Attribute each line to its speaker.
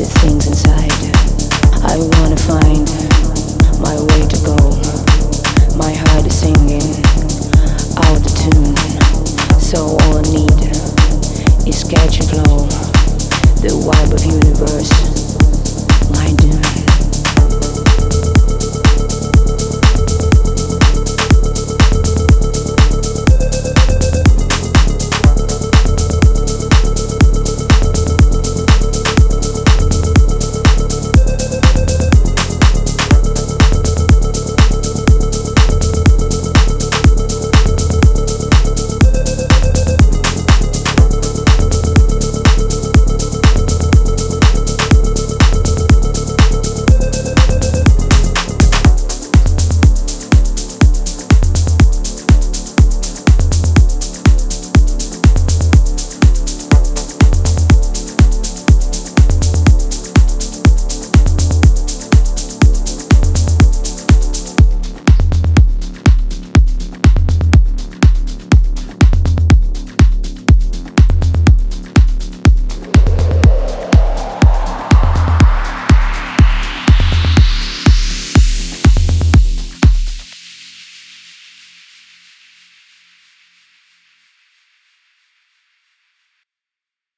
Speaker 1: exquisite things inside. I wanna find my way to go. My heart is singing out the tune. So all I need is catch and flow. The vibe of universe, my.